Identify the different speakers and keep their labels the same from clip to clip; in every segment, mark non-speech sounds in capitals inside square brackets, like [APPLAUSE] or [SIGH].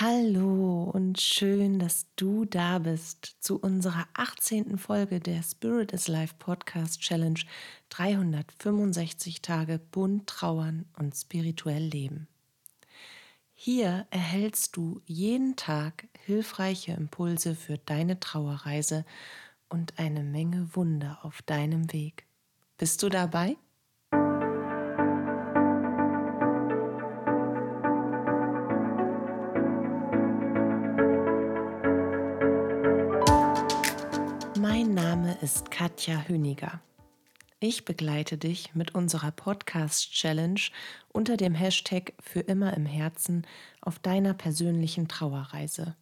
Speaker 1: Hallo und schön, dass du da bist zu unserer 18. Folge der Spirit is Life Podcast Challenge 365 Tage bunt trauern und spirituell leben. Hier erhältst du jeden Tag hilfreiche Impulse für deine Trauerreise und eine Menge Wunder auf deinem Weg. Bist du dabei? Katja Hüniger. Ich begleite dich mit unserer Podcast-Challenge unter dem Hashtag Für immer im Herzen auf deiner persönlichen Trauerreise,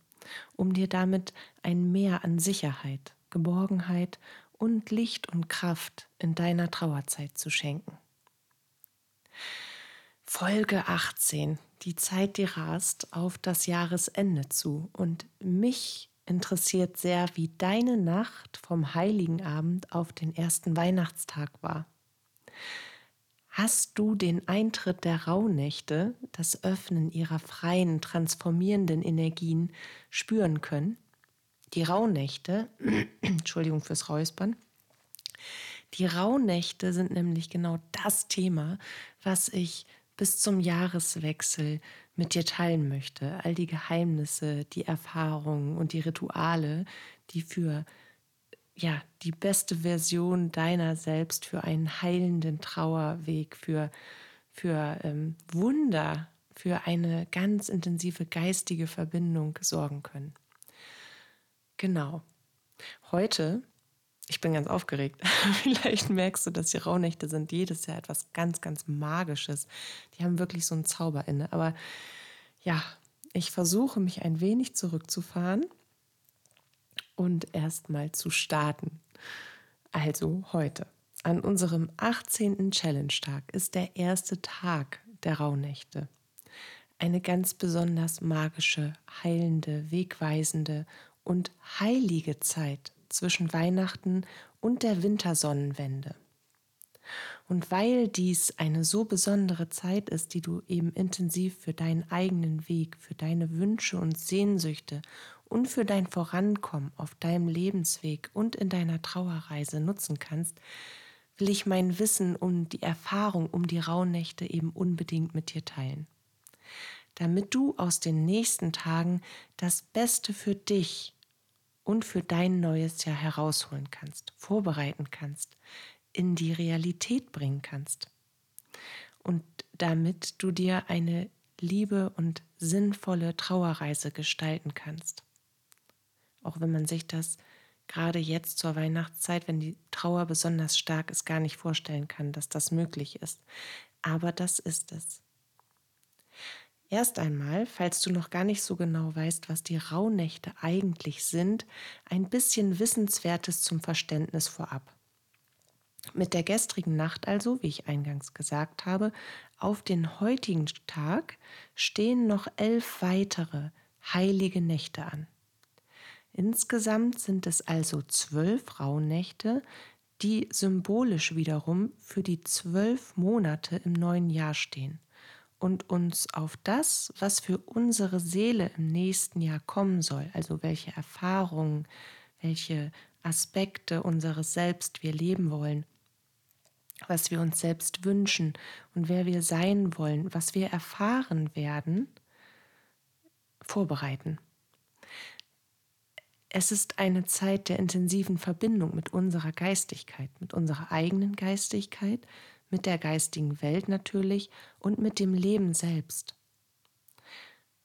Speaker 1: um dir damit ein Mehr an Sicherheit, Geborgenheit und Licht und Kraft in deiner Trauerzeit zu schenken. Folge 18. Die Zeit, die rast auf das Jahresende zu und mich interessiert sehr, wie deine Nacht vom heiligen Abend auf den ersten Weihnachtstag war. Hast du den Eintritt der Rauhnächte, das Öffnen ihrer freien, transformierenden Energien spüren können? Die Rauhnächte, [CLEARS THROAT] Entschuldigung fürs Räuspern, die Rauhnächte sind nämlich genau das Thema, was ich bis zum Jahreswechsel mit dir teilen möchte. All die Geheimnisse, die Erfahrungen und die Rituale, die für ja, die beste Version deiner selbst, für einen heilenden Trauerweg, für, für ähm, Wunder, für eine ganz intensive geistige Verbindung sorgen können. Genau. Heute ich bin ganz aufgeregt. [LAUGHS] Vielleicht merkst du, dass die Rauhnächte sind jedes Jahr etwas ganz, ganz Magisches. Die haben wirklich so einen Zauber inne. Aber ja, ich versuche mich ein wenig zurückzufahren und erstmal zu starten. Also heute. An unserem 18. Challenge-Tag ist der erste Tag der Rauhnächte. Eine ganz besonders magische, heilende, wegweisende und heilige Zeit zwischen Weihnachten und der Wintersonnenwende. Und weil dies eine so besondere Zeit ist, die du eben intensiv für deinen eigenen Weg, für deine Wünsche und Sehnsüchte und für dein Vorankommen auf deinem Lebensweg und in deiner Trauerreise nutzen kannst, will ich mein Wissen um die Erfahrung um die Rauhnächte eben unbedingt mit dir teilen. Damit du aus den nächsten Tagen das Beste für dich und für dein neues Jahr herausholen kannst, vorbereiten kannst, in die Realität bringen kannst. Und damit du dir eine liebe und sinnvolle Trauerreise gestalten kannst. Auch wenn man sich das gerade jetzt zur Weihnachtszeit, wenn die Trauer besonders stark ist, gar nicht vorstellen kann, dass das möglich ist. Aber das ist es. Erst einmal, falls du noch gar nicht so genau weißt, was die Rauhnächte eigentlich sind, ein bisschen Wissenswertes zum Verständnis vorab. Mit der gestrigen Nacht also, wie ich eingangs gesagt habe, auf den heutigen Tag stehen noch elf weitere heilige Nächte an. Insgesamt sind es also zwölf Rauhnächte, die symbolisch wiederum für die zwölf Monate im neuen Jahr stehen und uns auf das, was für unsere Seele im nächsten Jahr kommen soll, also welche Erfahrungen, welche Aspekte unseres Selbst wir leben wollen, was wir uns selbst wünschen und wer wir sein wollen, was wir erfahren werden, vorbereiten. Es ist eine Zeit der intensiven Verbindung mit unserer Geistigkeit, mit unserer eigenen Geistigkeit, mit der geistigen Welt natürlich und mit dem Leben selbst.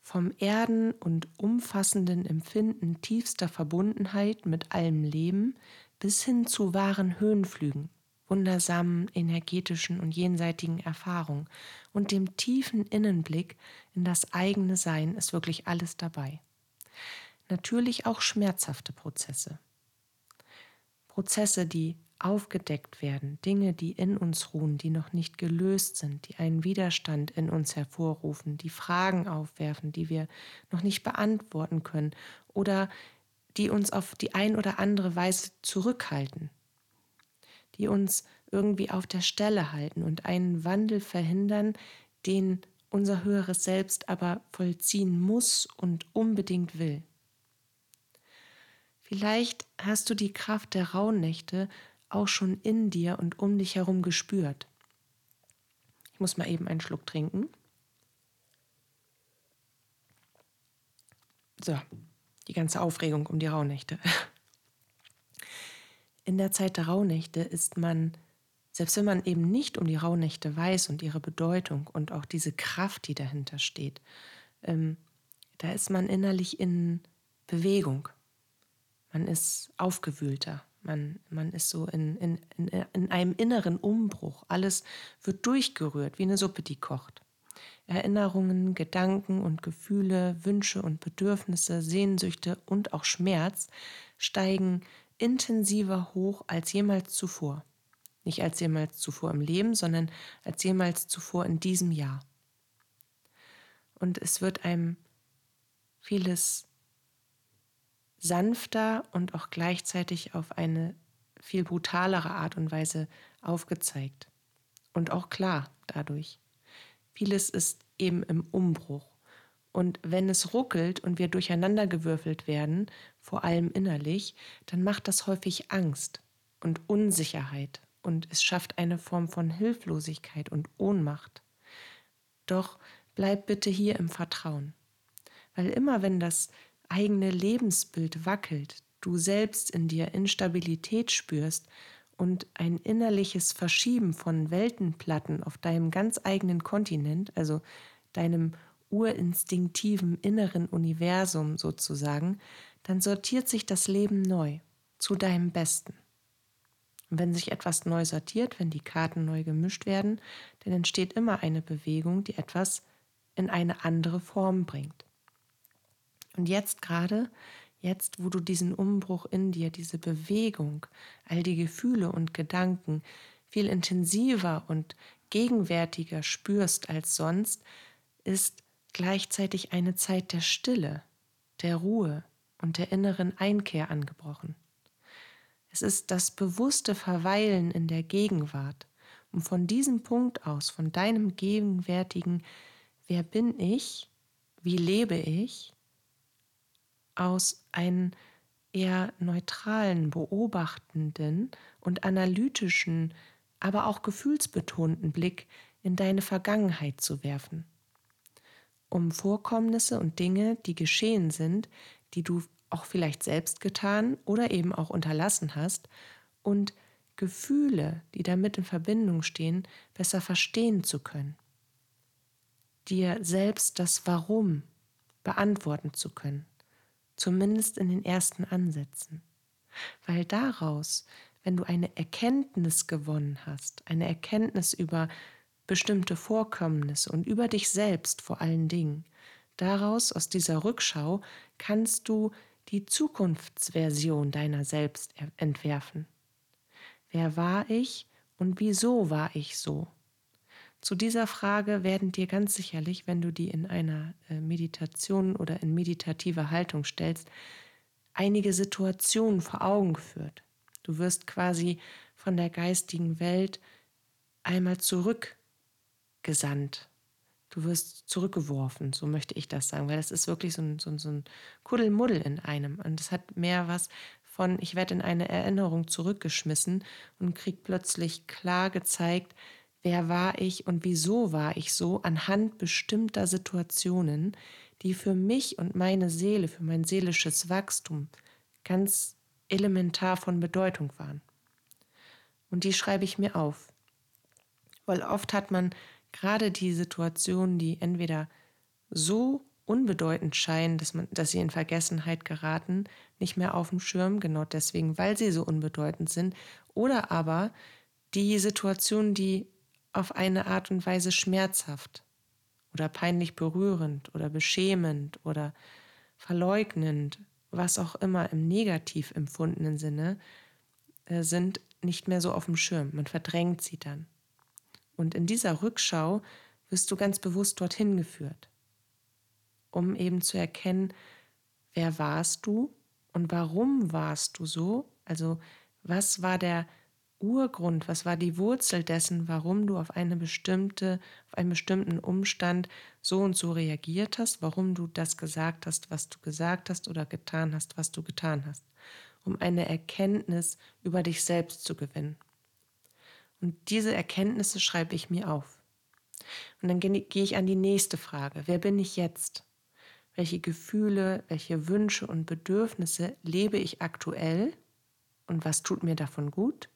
Speaker 1: Vom Erden und umfassenden Empfinden tiefster Verbundenheit mit allem Leben bis hin zu wahren Höhenflügen, wundersamen energetischen und jenseitigen Erfahrungen und dem tiefen Innenblick in das eigene Sein ist wirklich alles dabei. Natürlich auch schmerzhafte Prozesse. Prozesse, die aufgedeckt werden, Dinge, die in uns ruhen, die noch nicht gelöst sind, die einen Widerstand in uns hervorrufen, die Fragen aufwerfen, die wir noch nicht beantworten können oder die uns auf die ein oder andere Weise zurückhalten, die uns irgendwie auf der Stelle halten und einen Wandel verhindern, den unser höheres Selbst aber vollziehen muss und unbedingt will. Vielleicht hast du die Kraft der Rauhnächte auch schon in dir und um dich herum gespürt. Ich muss mal eben einen Schluck trinken. So, die ganze Aufregung um die Rauhnächte. In der Zeit der Rauhnächte ist man, selbst wenn man eben nicht um die Rauhnächte weiß und ihre Bedeutung und auch diese Kraft, die dahinter steht, ähm, da ist man innerlich in Bewegung. Man ist aufgewühlter. Man, man ist so in, in, in, in einem inneren Umbruch. Alles wird durchgerührt, wie eine Suppe, die kocht. Erinnerungen, Gedanken und Gefühle, Wünsche und Bedürfnisse, Sehnsüchte und auch Schmerz steigen intensiver hoch als jemals zuvor. Nicht als jemals zuvor im Leben, sondern als jemals zuvor in diesem Jahr. Und es wird einem vieles sanfter und auch gleichzeitig auf eine viel brutalere Art und Weise aufgezeigt. Und auch klar dadurch. Vieles ist eben im Umbruch. Und wenn es ruckelt und wir durcheinandergewürfelt werden, vor allem innerlich, dann macht das häufig Angst und Unsicherheit und es schafft eine Form von Hilflosigkeit und Ohnmacht. Doch bleib bitte hier im Vertrauen, weil immer wenn das eigene Lebensbild wackelt, du selbst in dir Instabilität spürst und ein innerliches Verschieben von Weltenplatten auf deinem ganz eigenen Kontinent, also deinem urinstinktiven inneren Universum sozusagen, dann sortiert sich das Leben neu zu deinem Besten. Und wenn sich etwas neu sortiert, wenn die Karten neu gemischt werden, dann entsteht immer eine Bewegung, die etwas in eine andere Form bringt. Und jetzt gerade Jetzt, wo du diesen Umbruch in dir, diese Bewegung, all die Gefühle und Gedanken viel intensiver und gegenwärtiger spürst als sonst, ist gleichzeitig eine Zeit der Stille, der Ruhe und der inneren Einkehr angebrochen. Es ist das bewusste Verweilen in der Gegenwart, um von diesem Punkt aus, von deinem gegenwärtigen Wer bin ich, wie lebe ich, aus einem eher neutralen, beobachtenden und analytischen, aber auch gefühlsbetonten Blick in deine Vergangenheit zu werfen, um Vorkommnisse und Dinge, die geschehen sind, die du auch vielleicht selbst getan oder eben auch unterlassen hast, und Gefühle, die damit in Verbindung stehen, besser verstehen zu können, dir selbst das Warum beantworten zu können zumindest in den ersten Ansätzen. Weil daraus, wenn du eine Erkenntnis gewonnen hast, eine Erkenntnis über bestimmte Vorkommnisse und über dich selbst vor allen Dingen, daraus, aus dieser Rückschau, kannst du die Zukunftsversion deiner selbst entwerfen. Wer war ich und wieso war ich so? Zu dieser Frage werden dir ganz sicherlich, wenn du die in einer äh, Meditation oder in meditativer Haltung stellst, einige Situationen vor Augen geführt. Du wirst quasi von der geistigen Welt einmal zurückgesandt. Du wirst zurückgeworfen, so möchte ich das sagen, weil das ist wirklich so ein, so ein, so ein Kuddelmuddel in einem. Und es hat mehr was von, ich werde in eine Erinnerung zurückgeschmissen und krieg plötzlich klar gezeigt, wer war ich und wieso war ich so anhand bestimmter Situationen, die für mich und meine Seele, für mein seelisches Wachstum ganz elementar von Bedeutung waren. Und die schreibe ich mir auf. Weil oft hat man gerade die Situationen, die entweder so unbedeutend scheinen, dass, man, dass sie in Vergessenheit geraten, nicht mehr auf dem Schirm, genau deswegen, weil sie so unbedeutend sind, oder aber die Situationen, die auf eine Art und Weise schmerzhaft oder peinlich berührend oder beschämend oder verleugnend, was auch immer im negativ empfundenen Sinne, äh, sind nicht mehr so auf dem Schirm. Man verdrängt sie dann. Und in dieser Rückschau wirst du ganz bewusst dorthin geführt, um eben zu erkennen, wer warst du und warum warst du so? Also was war der Urgrund, was war die Wurzel dessen, warum du auf eine bestimmte, auf einen bestimmten Umstand so und so reagiert hast, warum du das gesagt hast, was du gesagt hast oder getan hast, was du getan hast, um eine Erkenntnis über dich selbst zu gewinnen. Und diese Erkenntnisse schreibe ich mir auf. Und dann gehe ich an die nächste Frage. Wer bin ich jetzt? Welche Gefühle, welche Wünsche und Bedürfnisse lebe ich aktuell? Und was tut mir davon gut?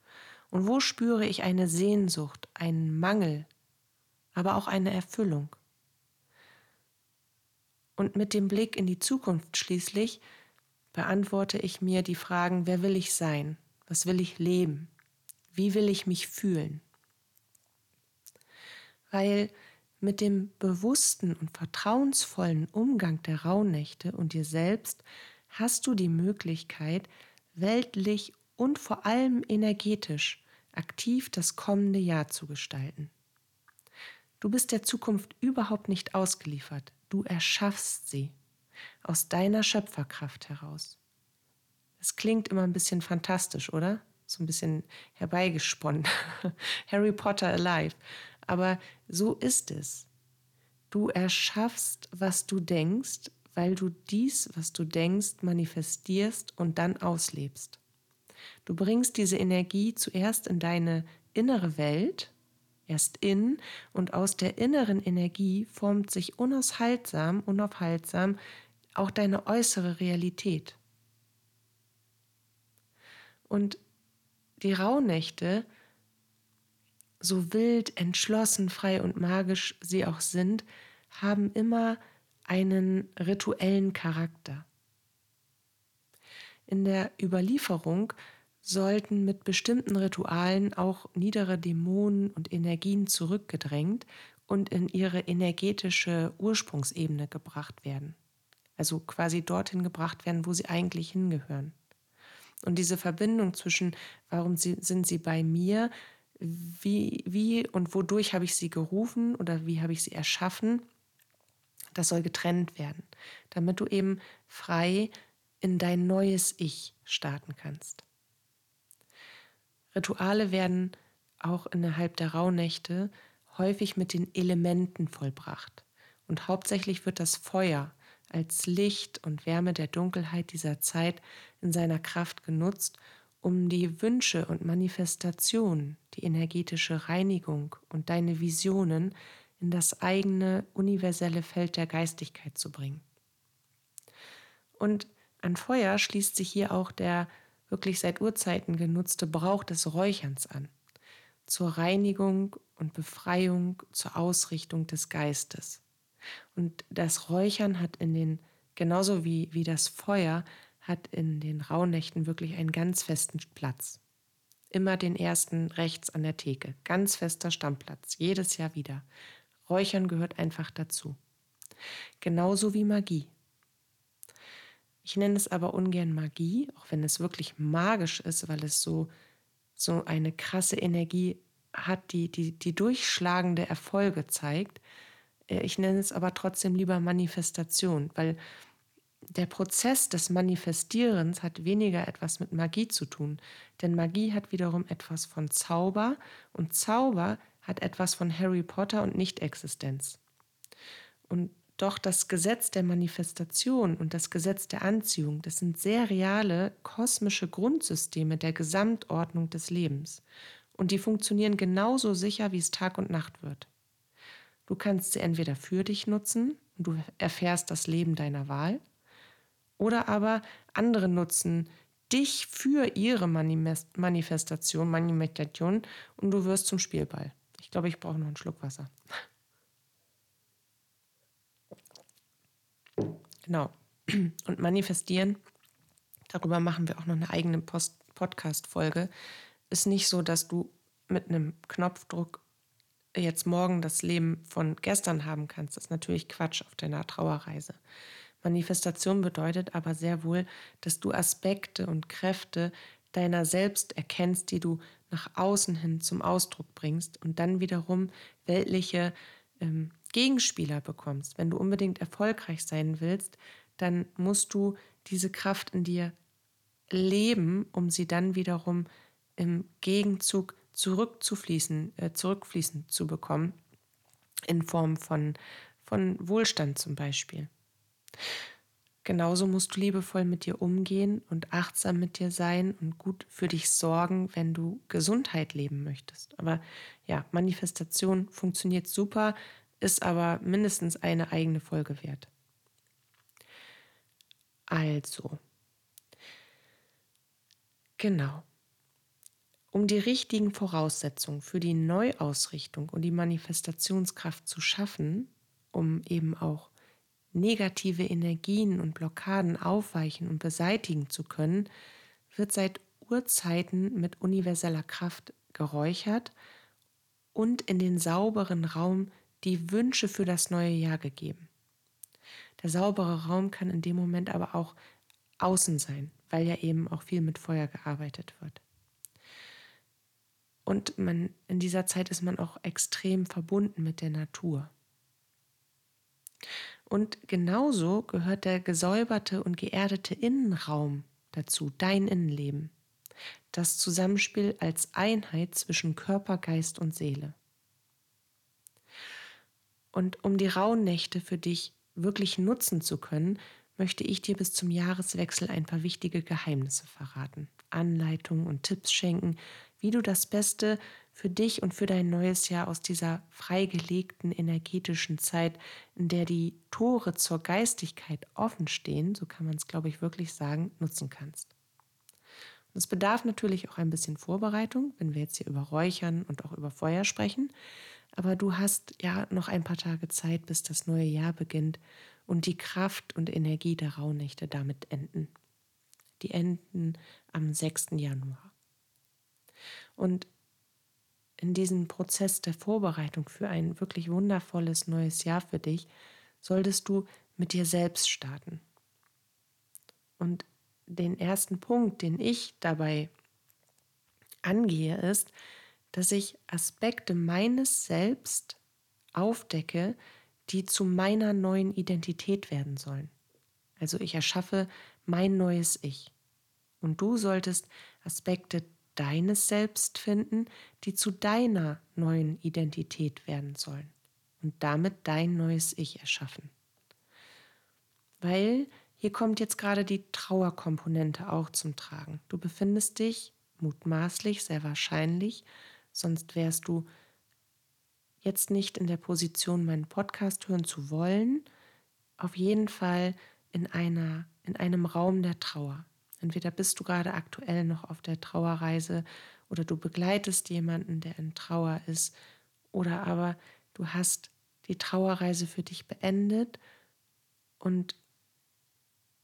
Speaker 1: Und wo spüre ich eine Sehnsucht, einen Mangel, aber auch eine Erfüllung? Und mit dem Blick in die Zukunft schließlich beantworte ich mir die Fragen, wer will ich sein? Was will ich leben? Wie will ich mich fühlen? Weil mit dem bewussten und vertrauensvollen Umgang der Rauhnächte und dir selbst hast du die Möglichkeit, weltlich und vor allem energetisch aktiv das kommende Jahr zu gestalten. Du bist der Zukunft überhaupt nicht ausgeliefert, du erschaffst sie aus deiner Schöpferkraft heraus. Es klingt immer ein bisschen fantastisch, oder? So ein bisschen herbeigesponnen. [LAUGHS] Harry Potter alive. Aber so ist es. Du erschaffst, was du denkst, weil du dies, was du denkst, manifestierst und dann auslebst. Du bringst diese Energie zuerst in deine innere Welt, erst in, und aus der inneren Energie formt sich unaushaltsam, unaufhaltsam auch deine äußere Realität. Und die Rauhnächte, so wild, entschlossen, frei und magisch sie auch sind, haben immer einen rituellen Charakter. In der Überlieferung sollten mit bestimmten Ritualen auch niedere Dämonen und Energien zurückgedrängt und in ihre energetische Ursprungsebene gebracht werden. Also quasi dorthin gebracht werden, wo sie eigentlich hingehören. Und diese Verbindung zwischen, warum sind sie bei mir, wie, wie und wodurch habe ich sie gerufen oder wie habe ich sie erschaffen, das soll getrennt werden, damit du eben frei in dein neues Ich starten kannst. Rituale werden auch innerhalb der Rauhnächte häufig mit den Elementen vollbracht. Und hauptsächlich wird das Feuer als Licht und Wärme der Dunkelheit dieser Zeit in seiner Kraft genutzt, um die Wünsche und Manifestationen, die energetische Reinigung und deine Visionen in das eigene universelle Feld der Geistigkeit zu bringen. Und an Feuer schließt sich hier auch der wirklich seit Urzeiten genutzte Brauch des Räucherns an, zur Reinigung und Befreiung, zur Ausrichtung des Geistes. Und das Räuchern hat in den, genauso wie, wie das Feuer, hat in den Rauhnächten wirklich einen ganz festen Platz. Immer den ersten rechts an der Theke. Ganz fester Stammplatz. Jedes Jahr wieder. Räuchern gehört einfach dazu. Genauso wie Magie. Ich nenne es aber ungern Magie, auch wenn es wirklich magisch ist, weil es so, so eine krasse Energie hat, die, die, die durchschlagende Erfolge zeigt. Äh, ich nenne es aber trotzdem lieber Manifestation, weil der Prozess des Manifestierens hat weniger etwas mit Magie zu tun, denn Magie hat wiederum etwas von Zauber und Zauber hat etwas von Harry Potter und Nicht-Existenz. Und doch das Gesetz der Manifestation und das Gesetz der Anziehung, das sind sehr reale kosmische Grundsysteme der Gesamtordnung des Lebens. Und die funktionieren genauso sicher, wie es Tag und Nacht wird. Du kannst sie entweder für dich nutzen und du erfährst das Leben deiner Wahl, oder aber andere nutzen dich für ihre Manifestation, Manifestation und du wirst zum Spielball. Ich glaube, ich brauche noch einen Schluck Wasser. Genau. [CLEARS THROAT] Und manifestieren, darüber machen wir auch noch eine eigene Podcast-Folge, ist nicht so, dass du mit einem Knopfdruck jetzt morgen das Leben von gestern haben kannst. Das ist natürlich Quatsch auf deiner Trauerreise. Manifestation bedeutet aber sehr wohl, dass du Aspekte und Kräfte deiner selbst erkennst, die du nach außen hin zum Ausdruck bringst und dann wiederum weltliche ähm, Gegenspieler bekommst, wenn du unbedingt erfolgreich sein willst, dann musst du diese Kraft in dir leben, um sie dann wiederum im Gegenzug zurückzufließen, äh, zurückfließen zu bekommen, in Form von, von Wohlstand zum Beispiel. Genauso musst du liebevoll mit dir umgehen und achtsam mit dir sein und gut für dich sorgen, wenn du Gesundheit leben möchtest. Aber ja, Manifestation funktioniert super, ist aber mindestens eine eigene Folge wert. Also, genau. Um die richtigen Voraussetzungen für die Neuausrichtung und die Manifestationskraft zu schaffen, um eben auch negative Energien und Blockaden aufweichen und beseitigen zu können, wird seit Urzeiten mit universeller Kraft geräuchert und in den sauberen Raum die Wünsche für das neue Jahr gegeben. Der saubere Raum kann in dem Moment aber auch außen sein, weil ja eben auch viel mit Feuer gearbeitet wird. Und man, in dieser Zeit ist man auch extrem verbunden mit der Natur. Und genauso gehört der gesäuberte und geerdete Innenraum dazu, dein Innenleben. Das Zusammenspiel als Einheit zwischen Körper, Geist und Seele. Und um die Rauhnächte für dich wirklich nutzen zu können, möchte ich dir bis zum Jahreswechsel ein paar wichtige Geheimnisse verraten, Anleitungen und Tipps schenken, wie du das Beste für dich und für dein neues Jahr aus dieser freigelegten energetischen Zeit, in der die Tore zur Geistigkeit offen stehen, so kann man es, glaube ich, wirklich sagen, nutzen kannst. Es bedarf natürlich auch ein bisschen Vorbereitung, wenn wir jetzt hier über Räuchern und auch über Feuer sprechen. Aber du hast ja noch ein paar Tage Zeit, bis das neue Jahr beginnt und die Kraft und Energie der Rauhnächte damit enden. Die enden am 6. Januar. Und in diesem Prozess der Vorbereitung für ein wirklich wundervolles neues Jahr für dich, solltest du mit dir selbst starten. Und den ersten Punkt, den ich dabei angehe, ist, dass ich Aspekte meines Selbst aufdecke, die zu meiner neuen Identität werden sollen. Also ich erschaffe mein neues Ich. Und du solltest Aspekte deines Selbst finden, die zu deiner neuen Identität werden sollen und damit dein neues Ich erschaffen. Weil hier kommt jetzt gerade die Trauerkomponente auch zum Tragen. Du befindest dich mutmaßlich, sehr wahrscheinlich, sonst wärst du jetzt nicht in der Position, meinen Podcast hören zu wollen, auf jeden Fall in einer in einem Raum der Trauer. Entweder bist du gerade aktuell noch auf der Trauerreise oder du begleitest jemanden, der in Trauer ist, oder aber du hast die Trauerreise für dich beendet und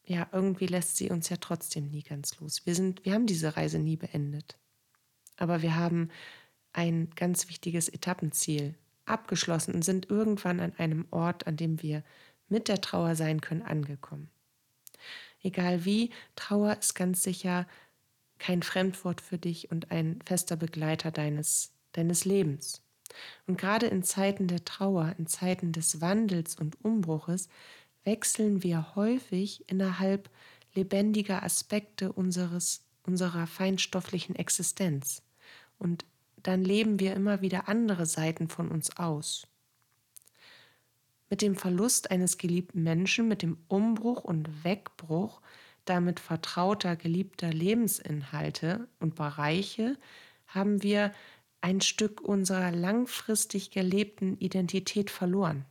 Speaker 1: ja, irgendwie lässt sie uns ja trotzdem nie ganz los. Wir sind, wir haben diese Reise nie beendet. Aber wir haben ein ganz wichtiges Etappenziel abgeschlossen und sind irgendwann an einem Ort, an dem wir mit der Trauer sein können, angekommen. Egal wie, Trauer ist ganz sicher kein Fremdwort für dich und ein fester Begleiter deines, deines Lebens. Und gerade in Zeiten der Trauer, in Zeiten des Wandels und Umbruches, wechseln wir häufig innerhalb lebendiger Aspekte unseres, unserer feinstofflichen Existenz. Und dann leben wir immer wieder andere Seiten von uns aus mit dem Verlust eines geliebten Menschen, mit dem Umbruch und Wegbruch damit vertrauter, geliebter Lebensinhalte und Bereiche haben wir ein Stück unserer langfristig gelebten Identität verloren.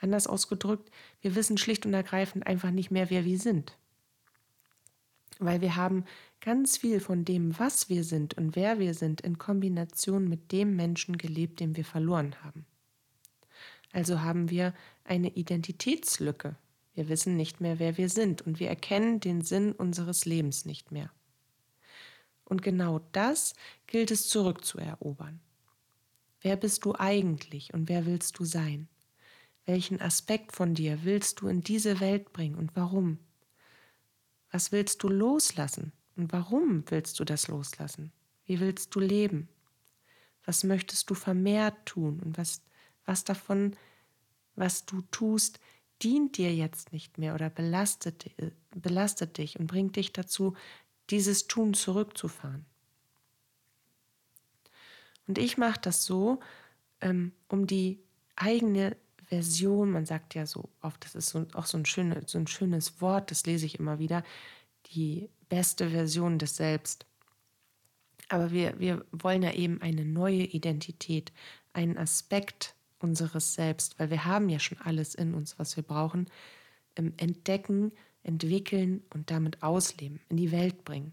Speaker 1: Anders ausgedrückt, wir wissen schlicht und ergreifend einfach nicht mehr, wer wir sind. Weil wir haben ganz viel von dem, was wir sind und wer wir sind, in Kombination mit dem Menschen gelebt, den wir verloren haben. Also haben wir eine Identitätslücke. Wir wissen nicht mehr, wer wir sind und wir erkennen den Sinn unseres Lebens nicht mehr. Und genau das gilt es zurückzuerobern. Wer bist du eigentlich und wer willst du sein? Welchen Aspekt von dir willst du in diese Welt bringen und warum? Was willst du loslassen und warum willst du das loslassen? Wie willst du leben? Was möchtest du vermehrt tun und was was davon, was du tust, dient dir jetzt nicht mehr oder belastet, belastet dich und bringt dich dazu, dieses Tun zurückzufahren. Und ich mache das so, ähm, um die eigene Version, man sagt ja so oft, das ist so, auch so ein, schöne, so ein schönes Wort, das lese ich immer wieder, die beste Version des Selbst. Aber wir, wir wollen ja eben eine neue Identität, einen Aspekt unseres Selbst, weil wir haben ja schon alles in uns, was wir brauchen, ähm, entdecken, entwickeln und damit ausleben, in die Welt bringen.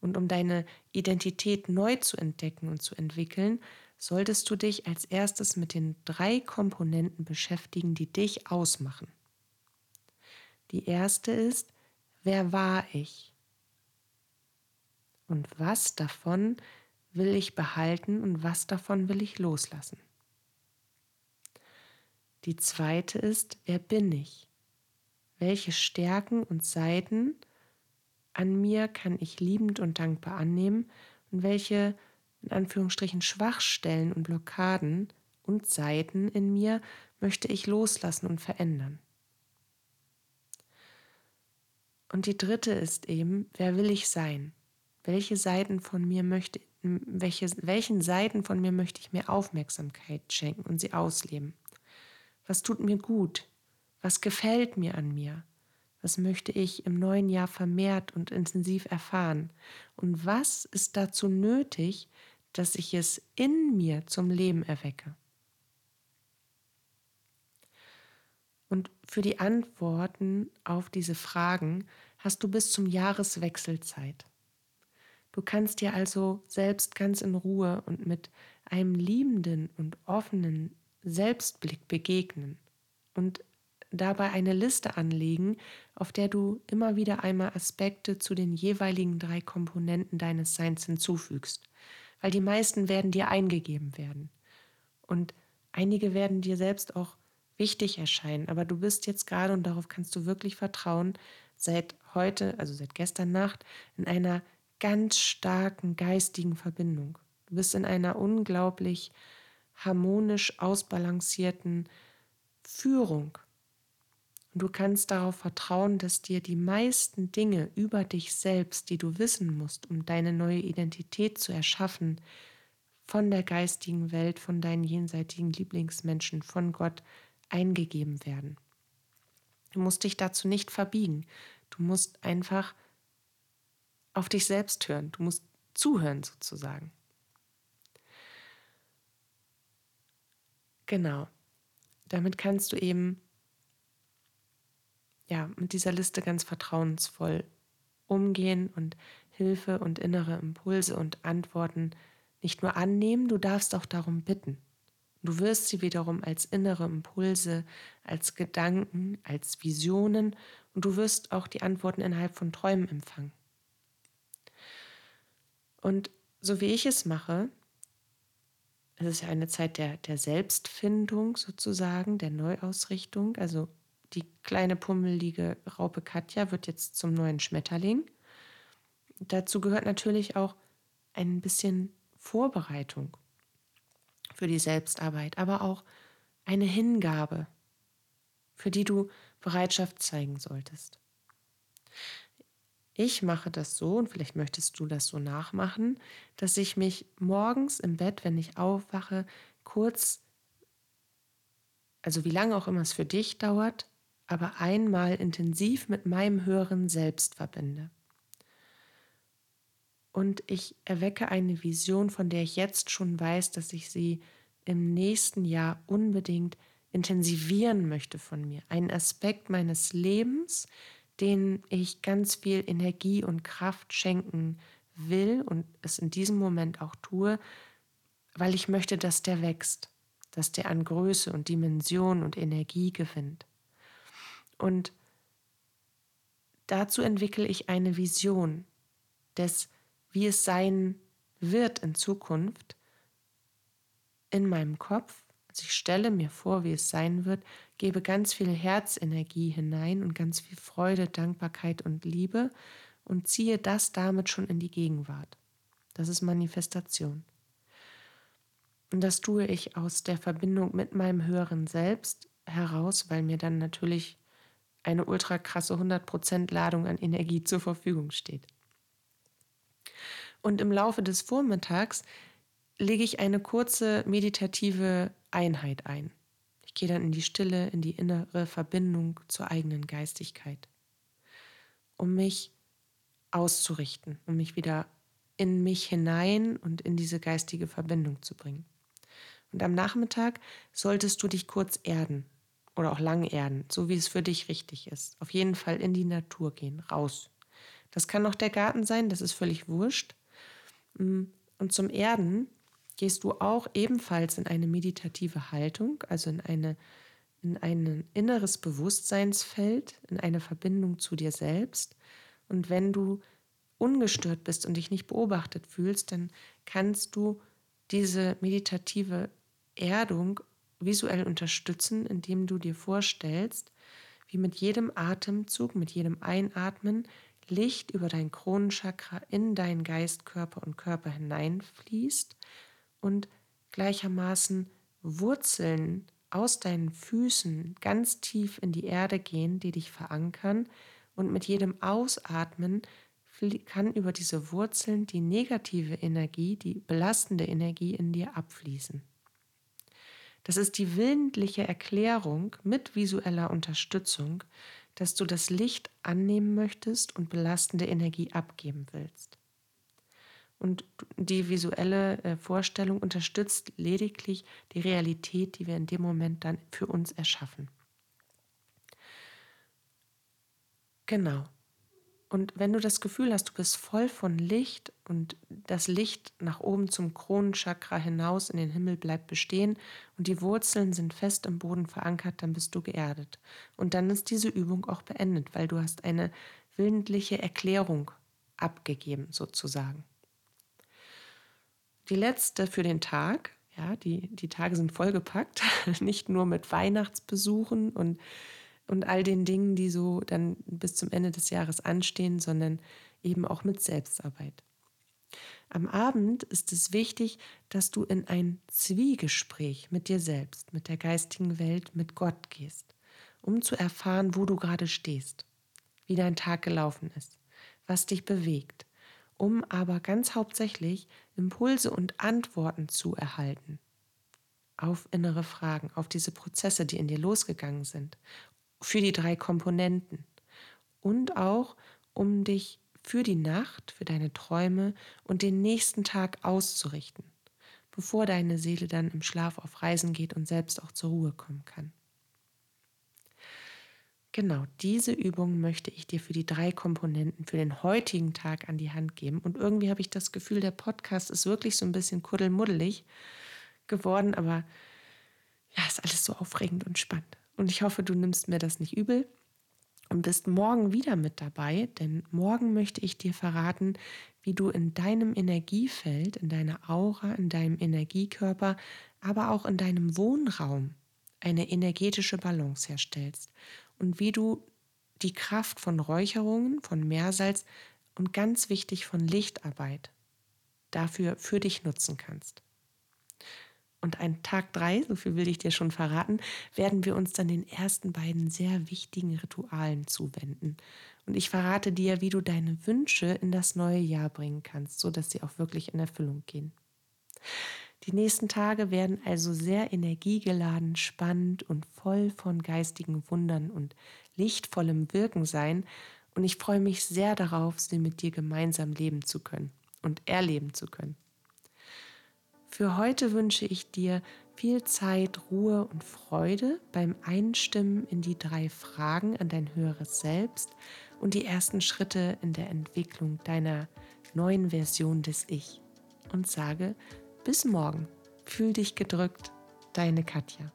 Speaker 1: Und um deine Identität neu zu entdecken und zu entwickeln, solltest du dich als erstes mit den drei Komponenten beschäftigen, die dich ausmachen. Die erste ist, wer war ich? Und was davon will ich behalten und was davon will ich loslassen? Die zweite ist, wer bin ich? Welche Stärken und Seiten an mir kann ich liebend und dankbar annehmen und welche in Anführungsstrichen Schwachstellen und Blockaden und Seiten in mir möchte ich loslassen und verändern. Und die dritte ist eben, wer will ich sein? Welche Seiten von mir möchte, welche, welchen Seiten von mir möchte ich mir Aufmerksamkeit schenken und sie ausleben? Was tut mir gut? Was gefällt mir an mir? Was möchte ich im neuen Jahr vermehrt und intensiv erfahren? Und was ist dazu nötig, dass ich es in mir zum Leben erwecke? Und für die Antworten auf diese Fragen hast du bis zum Jahreswechsel Zeit. Du kannst dir also selbst ganz in Ruhe und mit einem liebenden und offenen Selbstblick begegnen und dabei eine Liste anlegen, auf der du immer wieder einmal Aspekte zu den jeweiligen drei Komponenten deines Seins hinzufügst, weil die meisten werden dir eingegeben werden. Und einige werden dir selbst auch wichtig erscheinen, aber du bist jetzt gerade und darauf kannst du wirklich vertrauen, seit heute, also seit gestern Nacht, in einer ganz starken geistigen Verbindung. Du bist in einer unglaublich harmonisch ausbalancierten Führung und du kannst darauf vertrauen, dass dir die meisten Dinge über dich selbst, die du wissen musst, um deine neue Identität zu erschaffen, von der geistigen Welt, von deinen jenseitigen Lieblingsmenschen, von Gott eingegeben werden. Du musst dich dazu nicht verbiegen. Du musst einfach auf dich selbst hören. Du musst zuhören sozusagen. Genau. Damit kannst du eben ja, mit dieser Liste ganz vertrauensvoll umgehen und Hilfe und innere Impulse und Antworten nicht nur annehmen, du darfst auch darum bitten. Du wirst sie wiederum als innere Impulse, als Gedanken, als Visionen und du wirst auch die Antworten innerhalb von Träumen empfangen. Und so wie ich es mache, es ist ja eine Zeit der, der Selbstfindung sozusagen, der Neuausrichtung. Also die kleine pummelige Raupe Katja wird jetzt zum neuen Schmetterling. Dazu gehört natürlich auch ein bisschen Vorbereitung für die Selbstarbeit, aber auch eine Hingabe, für die du Bereitschaft zeigen solltest. Ich mache das so, und vielleicht möchtest du das so nachmachen, dass ich mich morgens im Bett, wenn ich aufwache, kurz, also wie lange auch immer es für dich dauert, aber einmal intensiv mit meinem höheren Selbst verbinde. Und ich erwecke eine Vision, von der ich jetzt schon weiß, dass ich sie im nächsten Jahr unbedingt intensivieren möchte von mir. Einen Aspekt meines Lebens, den ich ganz viel Energie und Kraft schenken will und es in diesem Moment auch tue, weil ich möchte, dass der wächst, dass der an Größe und Dimension und Energie gewinnt. Und dazu entwickle ich eine Vision des, wie es sein wird in Zukunft in meinem Kopf. Also ich stelle mir vor, wie es sein wird, gebe ganz viel Herzenergie hinein und ganz viel Freude, Dankbarkeit und Liebe und ziehe das damit schon in die Gegenwart. Das ist Manifestation. Und das tue ich aus der Verbindung mit meinem höheren Selbst heraus, weil mir dann natürlich eine ultra krasse 100% Ladung an Energie zur Verfügung steht. Und im Laufe des Vormittags lege ich eine kurze meditative Einheit ein. Ich gehe dann in die Stille, in die innere Verbindung zur eigenen Geistigkeit, um mich auszurichten, um mich wieder in mich hinein und in diese geistige Verbindung zu bringen. Und am Nachmittag solltest du dich kurz erden oder auch lang erden, so wie es für dich richtig ist. Auf jeden Fall in die Natur gehen, raus. Das kann auch der Garten sein, das ist völlig wurscht. Mm, und zum Erden gehst du auch ebenfalls in eine meditative Haltung, also in, eine, in ein inneres Bewusstseinsfeld, in eine Verbindung zu dir selbst. Und wenn du ungestört bist und dich nicht beobachtet fühlst, dann kannst du diese meditative Erdung visuell unterstützen, indem du dir vorstellst, wie mit jedem Atemzug, mit jedem Einatmen Licht über dein Kronenchakra in deinen Geist, Körper und Körper hineinfließt und gleichermaßen Wurzeln aus deinen Füßen ganz tief in die Erde gehen, die dich verankern und mit jedem Ausatmen kann über diese Wurzeln die negative Energie, die belastende Energie in dir abfließen. Das ist die willentliche Erklärung mit visueller Unterstützung, dass du das Licht annehmen möchtest und belastende Energie abgeben willst. Und die visuelle äh, Vorstellung unterstützt lediglich die Realität, die wir in dem Moment dann für uns erschaffen. Genau. Und wenn du das Gefühl hast, du bist voll von Licht und das Licht nach oben zum Kronenchakra hinaus in den Himmel bleibt bestehen und die Wurzeln sind fest im Boden verankert, dann bist du geerdet. Und dann ist diese Übung auch beendet, weil du hast eine willentliche Erklärung abgegeben sozusagen. Die letzte für den Tag, ja, die, die Tage sind vollgepackt, [LAUGHS] nicht nur mit Weihnachtsbesuchen und und all den Dingen, die so dann bis zum Ende des Jahres anstehen, sondern eben auch mit Selbstarbeit. Am Abend ist es wichtig, dass du in ein Zwiegespräch mit dir selbst, mit der geistigen Welt, mit Gott gehst, um zu erfahren, wo du gerade stehst, wie dein Tag gelaufen ist, was dich bewegt, um aber ganz hauptsächlich Impulse und Antworten zu erhalten auf innere Fragen, auf diese Prozesse, die in dir losgegangen sind für die drei Komponenten und auch um dich für die Nacht, für deine Träume und den nächsten Tag auszurichten, bevor deine Seele dann im Schlaf auf Reisen geht und selbst auch zur Ruhe kommen kann. Genau, diese Übung möchte ich dir für die drei Komponenten für den heutigen Tag an die Hand geben. Und irgendwie habe ich das Gefühl, der Podcast ist wirklich so ein bisschen kuddelmuddelig geworden, aber ja, ist alles so aufregend und spannend. Und ich hoffe, du nimmst mir das nicht übel und bist morgen wieder mit dabei, denn morgen möchte ich dir verraten, wie du in deinem Energiefeld, in deiner Aura, in deinem Energiekörper, aber auch in deinem Wohnraum eine energetische Balance herstellst und wie du die Kraft von Räucherungen, von Meersalz und ganz wichtig von Lichtarbeit dafür für dich nutzen kannst. Und ein Tag drei, so viel will ich dir schon verraten, werden wir uns dann den ersten beiden sehr wichtigen Ritualen zuwenden. Und ich verrate dir, wie du deine Wünsche in das neue Jahr bringen kannst, sodass sie auch wirklich in Erfüllung gehen. Die nächsten Tage werden also sehr energiegeladen, spannend und voll von geistigen Wundern und lichtvollem Wirken sein. Und ich freue mich sehr darauf, sie mit dir gemeinsam leben zu können und erleben zu können. Für heute wünsche ich dir viel Zeit, Ruhe und Freude beim Einstimmen in die drei Fragen an dein höheres Selbst und die ersten Schritte in der Entwicklung deiner neuen Version des Ich. Und sage bis morgen. Fühl dich gedrückt, deine Katja.